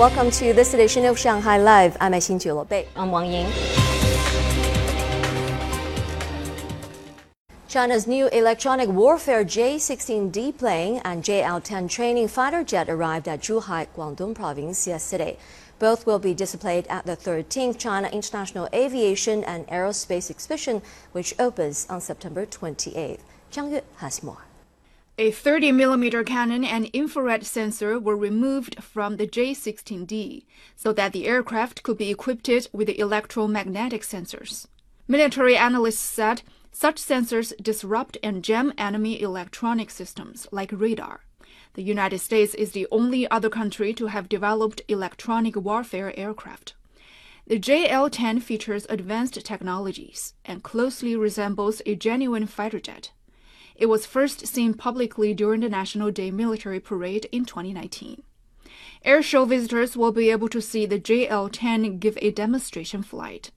Welcome to this edition of Shanghai Live. I'm Xin Bei. I'm Wang Ying. China's new electronic warfare J-16D plane and JL-10 training fighter jet arrived at Zhuhai, Guangdong province yesterday. Both will be displayed at the 13th China International Aviation and Aerospace Exhibition, which opens on September 28th. Zhang Yue has more. A 30mm cannon and infrared sensor were removed from the J-16D so that the aircraft could be equipped with electromagnetic sensors. Military analysts said such sensors disrupt and jam enemy electronic systems like radar. The United States is the only other country to have developed electronic warfare aircraft. The JL 10 features advanced technologies and closely resembles a genuine fighter jet. It was first seen publicly during the National Day military parade in 2019. Airshow visitors will be able to see the JL 10 give a demonstration flight.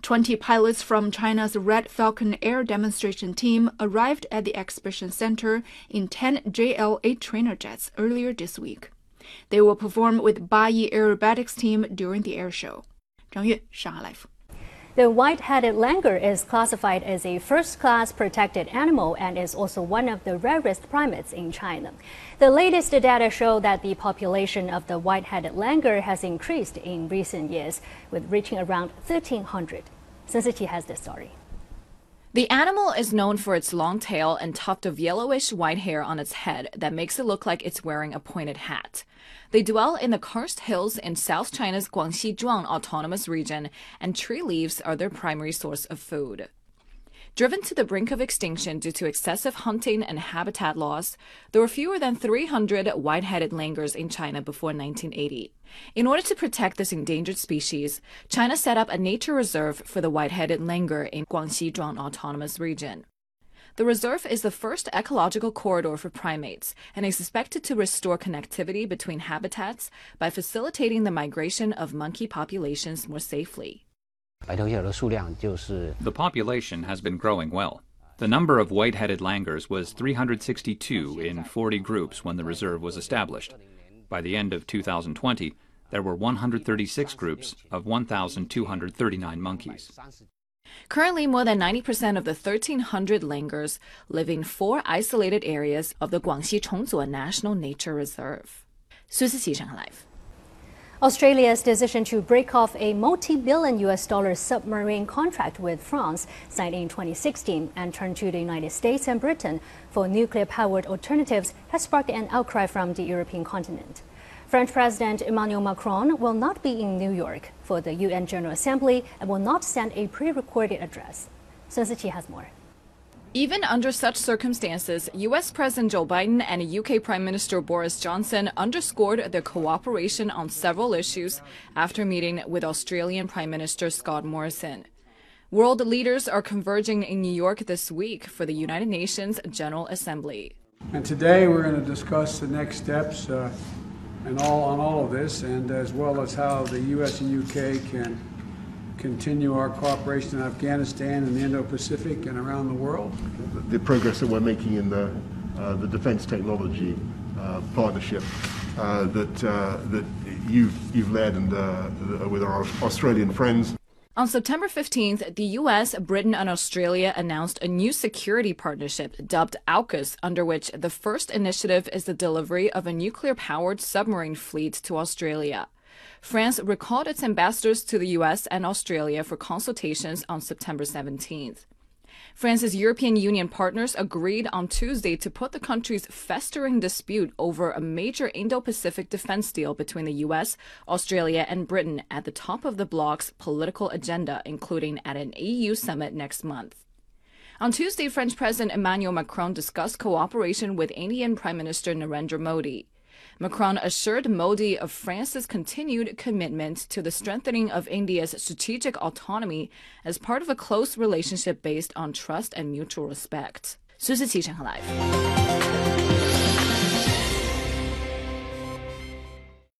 20 pilots from China's Red Falcon Air demonstration team arrived at the exhibition center in 10 JL 8 trainer jets earlier this week. They will perform with Bayi Aerobatics team during the airshow. 张悦，上海 Live。The white-headed langur is classified as a first-class protected animal and is also one of the rarest primates in China. The latest data show that the population of the white-headed langur has increased in recent years, with reaching around 1,300. Sun Siqi has the story. The animal is known for its long tail and tuft of yellowish white hair on its head that makes it look like it's wearing a pointed hat. They dwell in the karst hills in South China's Guangxi Zhuang Autonomous Region, and tree leaves are their primary source of food. Driven to the brink of extinction due to excessive hunting and habitat loss, there were fewer than 300 white headed langurs in China before 1980. In order to protect this endangered species, China set up a nature reserve for the white headed langur in Guangxi Zhuang Autonomous Region. The reserve is the first ecological corridor for primates and is expected to restore connectivity between habitats by facilitating the migration of monkey populations more safely. The population has been growing well. The number of white-headed langurs was 362 in 40 groups when the reserve was established. By the end of 2020, there were 136 groups of 1,239 monkeys. Currently, more than 90% of the 1,300 langurs live in four isolated areas of the Guangxi Chongzuo National Nature Reserve. 苏思琪，上海 Live。 Australia's decision to break off a multi-billion US dollar submarine contract with France signed in 2016 and turn to the United States and Britain for nuclear-powered alternatives has sparked an outcry from the European continent. French President Emmanuel Macron will not be in New York for the UN General Assembly and will not send a pre-recorded address. Sun Siqi has more. Even under such circumstances, US President Joe Biden and UK Prime Minister Boris Johnson underscored their cooperation on several issues after meeting with Australian Prime Minister Scott Morrison. World leaders are converging in New York this week for the United Nations General Assembly. And today we're going to discuss the next steps uh, and all on all of this, and as well as how the U.S. and UK can continue our cooperation in Afghanistan and the Indo-Pacific and around the world. The progress that we're making in the uh, the defence technology uh, partnership uh, that uh, that you've you've led and uh, with our Australian friends. On September 15th, the US, Britain, and Australia announced a new security partnership dubbed AUKUS, under which the first initiative is the delivery of a nuclear powered submarine fleet to Australia. France recalled its ambassadors to the US and Australia for consultations on September 17th. France's European Union partners agreed on Tuesday to put the country's festering dispute over a major Indo Pacific defense deal between the US, Australia, and Britain at the top of the bloc's political agenda, including at an EU summit next month. On Tuesday, French President Emmanuel Macron discussed cooperation with Indian Prime Minister Narendra Modi. Macron assured Modi of France's continued commitment to the strengthening of India's strategic autonomy as part of a close relationship based on trust and mutual respect. 苏思琪，上海 Live。